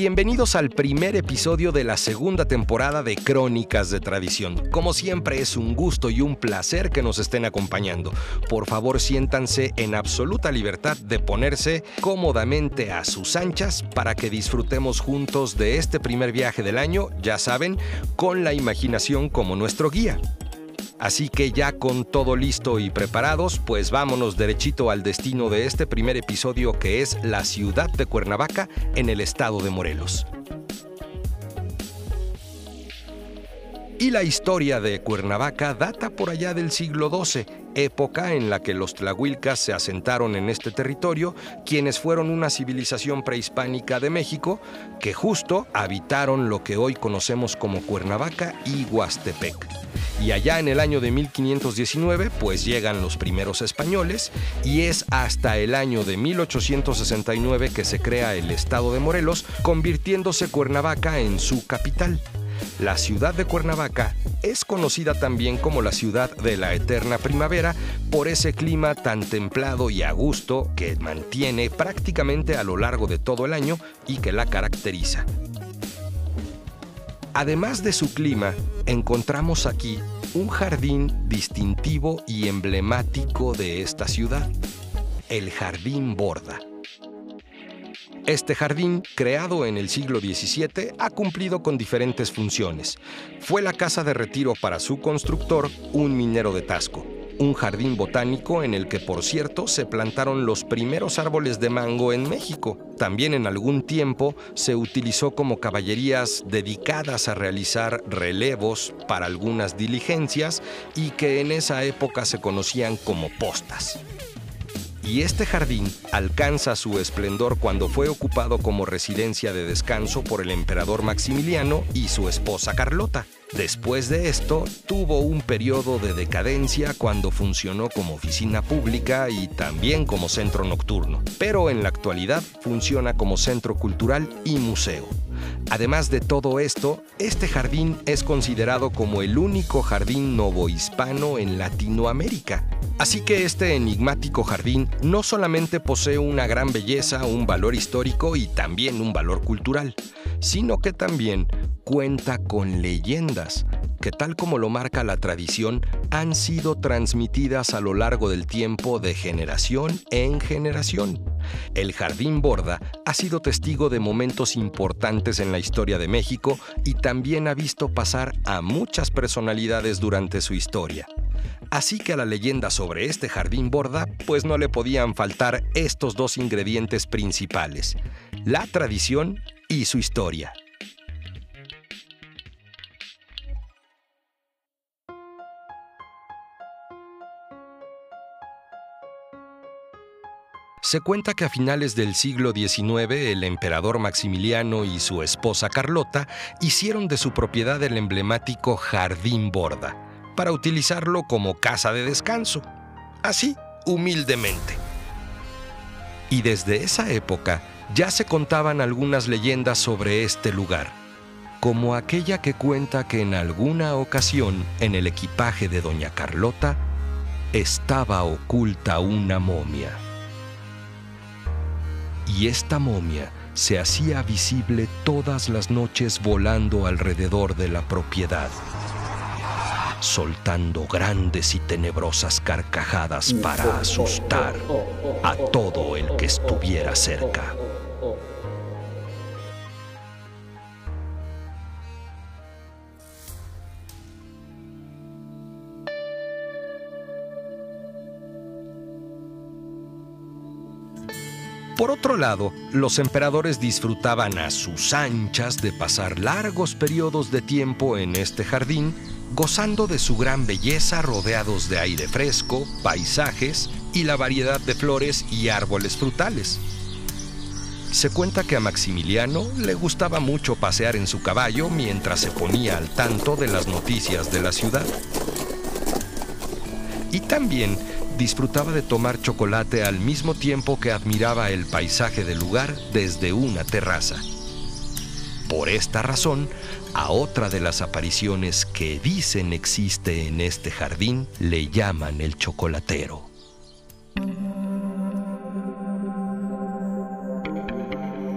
Bienvenidos al primer episodio de la segunda temporada de Crónicas de Tradición. Como siempre es un gusto y un placer que nos estén acompañando. Por favor siéntanse en absoluta libertad de ponerse cómodamente a sus anchas para que disfrutemos juntos de este primer viaje del año, ya saben, con la imaginación como nuestro guía. Así que ya con todo listo y preparados, pues vámonos derechito al destino de este primer episodio que es la ciudad de Cuernavaca en el estado de Morelos. Y la historia de Cuernavaca data por allá del siglo XII, época en la que los tlahuilcas se asentaron en este territorio, quienes fueron una civilización prehispánica de México que justo habitaron lo que hoy conocemos como Cuernavaca y Huastepec. Y allá en el año de 1519, pues llegan los primeros españoles y es hasta el año de 1869 que se crea el estado de Morelos, convirtiéndose Cuernavaca en su capital. La ciudad de Cuernavaca es conocida también como la ciudad de la eterna primavera por ese clima tan templado y a gusto que mantiene prácticamente a lo largo de todo el año y que la caracteriza. Además de su clima, encontramos aquí un jardín distintivo y emblemático de esta ciudad, el Jardín Borda. Este jardín, creado en el siglo XVII, ha cumplido con diferentes funciones. Fue la casa de retiro para su constructor, un minero de Tasco un jardín botánico en el que, por cierto, se plantaron los primeros árboles de mango en México. También en algún tiempo se utilizó como caballerías dedicadas a realizar relevos para algunas diligencias y que en esa época se conocían como postas y este jardín alcanza su esplendor cuando fue ocupado como residencia de descanso por el emperador Maximiliano y su esposa Carlota. Después de esto, tuvo un periodo de decadencia cuando funcionó como oficina pública y también como centro nocturno, pero en la actualidad funciona como centro cultural y museo. Además de todo esto, este jardín es considerado como el único jardín novohispano en Latinoamérica Así que este enigmático jardín no solamente posee una gran belleza, un valor histórico y también un valor cultural, sino que también cuenta con leyendas que tal como lo marca la tradición han sido transmitidas a lo largo del tiempo de generación en generación. El Jardín Borda ha sido testigo de momentos importantes en la historia de México y también ha visto pasar a muchas personalidades durante su historia. Así que a la leyenda sobre este jardín borda, pues no le podían faltar estos dos ingredientes principales, la tradición y su historia. Se cuenta que a finales del siglo XIX el emperador Maximiliano y su esposa Carlota hicieron de su propiedad el emblemático Jardín Borda para utilizarlo como casa de descanso, así humildemente. Y desde esa época ya se contaban algunas leyendas sobre este lugar, como aquella que cuenta que en alguna ocasión en el equipaje de doña Carlota estaba oculta una momia. Y esta momia se hacía visible todas las noches volando alrededor de la propiedad soltando grandes y tenebrosas carcajadas para asustar a todo el que estuviera cerca. Por otro lado, los emperadores disfrutaban a sus anchas de pasar largos periodos de tiempo en este jardín gozando de su gran belleza rodeados de aire fresco, paisajes y la variedad de flores y árboles frutales. Se cuenta que a Maximiliano le gustaba mucho pasear en su caballo mientras se ponía al tanto de las noticias de la ciudad. Y también disfrutaba de tomar chocolate al mismo tiempo que admiraba el paisaje del lugar desde una terraza. Por esta razón, a otra de las apariciones que dicen existe en este jardín le llaman el chocolatero.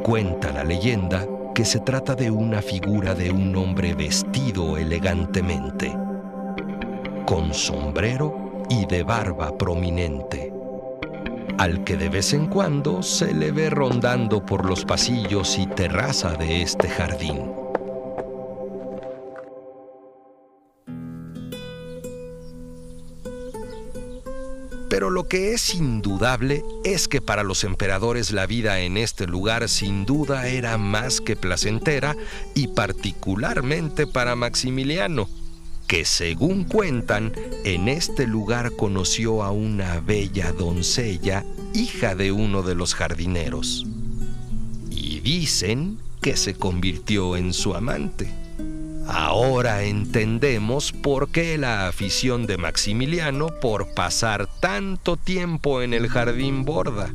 Cuenta la leyenda que se trata de una figura de un hombre vestido elegantemente, con sombrero y de barba prominente, al que de vez en cuando se le ve rondando por los pasillos y terraza de este jardín. Pero lo que es indudable es que para los emperadores la vida en este lugar sin duda era más que placentera y particularmente para Maximiliano, que según cuentan, en este lugar conoció a una bella doncella, hija de uno de los jardineros. Y dicen que se convirtió en su amante. Ahora entendemos por qué la afición de Maximiliano por pasar tanto tiempo en el jardín borda.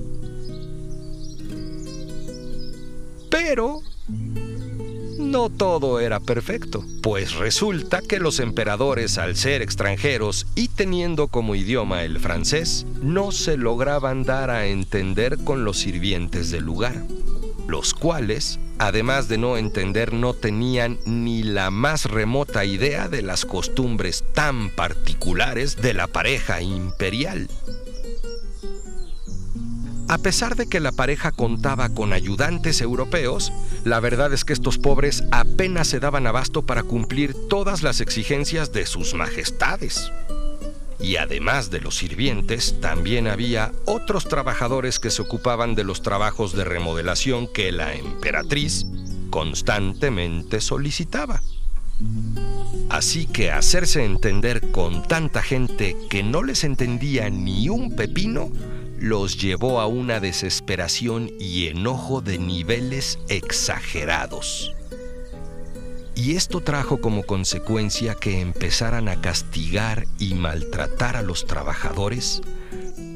Pero no todo era perfecto, pues resulta que los emperadores, al ser extranjeros y teniendo como idioma el francés, no se lograban dar a entender con los sirvientes del lugar los cuales, además de no entender, no tenían ni la más remota idea de las costumbres tan particulares de la pareja imperial. A pesar de que la pareja contaba con ayudantes europeos, la verdad es que estos pobres apenas se daban abasto para cumplir todas las exigencias de sus majestades. Y además de los sirvientes, también había otros trabajadores que se ocupaban de los trabajos de remodelación que la emperatriz constantemente solicitaba. Así que hacerse entender con tanta gente que no les entendía ni un pepino, los llevó a una desesperación y enojo de niveles exagerados. Y esto trajo como consecuencia que empezaran a castigar y maltratar a los trabajadores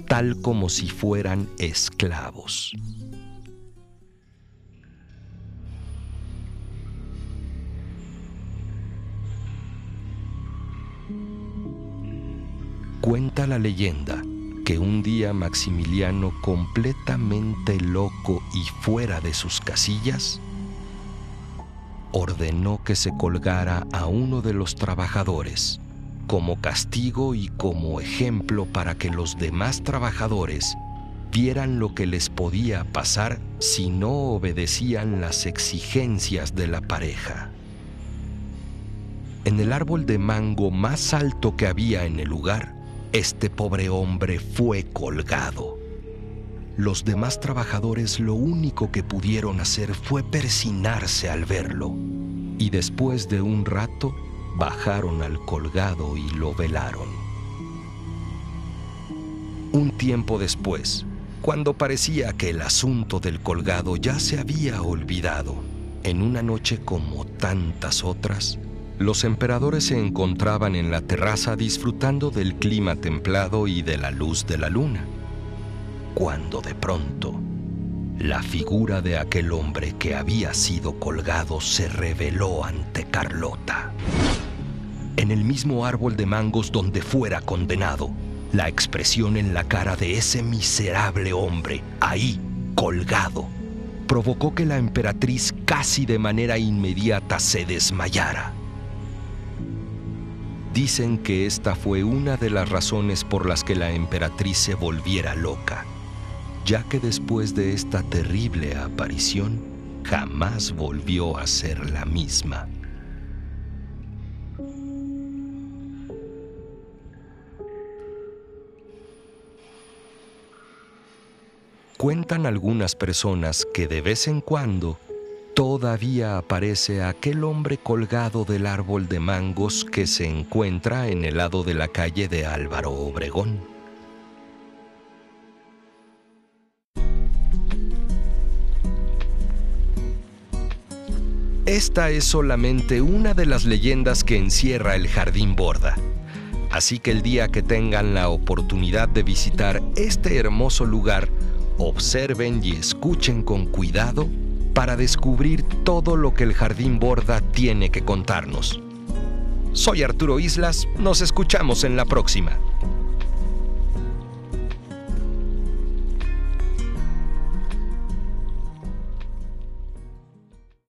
tal como si fueran esclavos. Cuenta la leyenda que un día Maximiliano, completamente loco y fuera de sus casillas, ordenó que se colgara a uno de los trabajadores como castigo y como ejemplo para que los demás trabajadores vieran lo que les podía pasar si no obedecían las exigencias de la pareja. En el árbol de mango más alto que había en el lugar, este pobre hombre fue colgado. Los demás trabajadores lo único que pudieron hacer fue persinarse al verlo y después de un rato bajaron al colgado y lo velaron. Un tiempo después, cuando parecía que el asunto del colgado ya se había olvidado, en una noche como tantas otras, los emperadores se encontraban en la terraza disfrutando del clima templado y de la luz de la luna cuando de pronto la figura de aquel hombre que había sido colgado se reveló ante Carlota. En el mismo árbol de mangos donde fuera condenado, la expresión en la cara de ese miserable hombre, ahí, colgado, provocó que la emperatriz casi de manera inmediata se desmayara. Dicen que esta fue una de las razones por las que la emperatriz se volviera loca ya que después de esta terrible aparición jamás volvió a ser la misma. Cuentan algunas personas que de vez en cuando todavía aparece aquel hombre colgado del árbol de mangos que se encuentra en el lado de la calle de Álvaro Obregón. esta es solamente una de las leyendas que encierra el Jardín Borda. Así que el día que tengan la oportunidad de visitar este hermoso lugar, observen y escuchen con cuidado para descubrir todo lo que el Jardín Borda tiene que contarnos. Soy Arturo Islas, nos escuchamos en la próxima.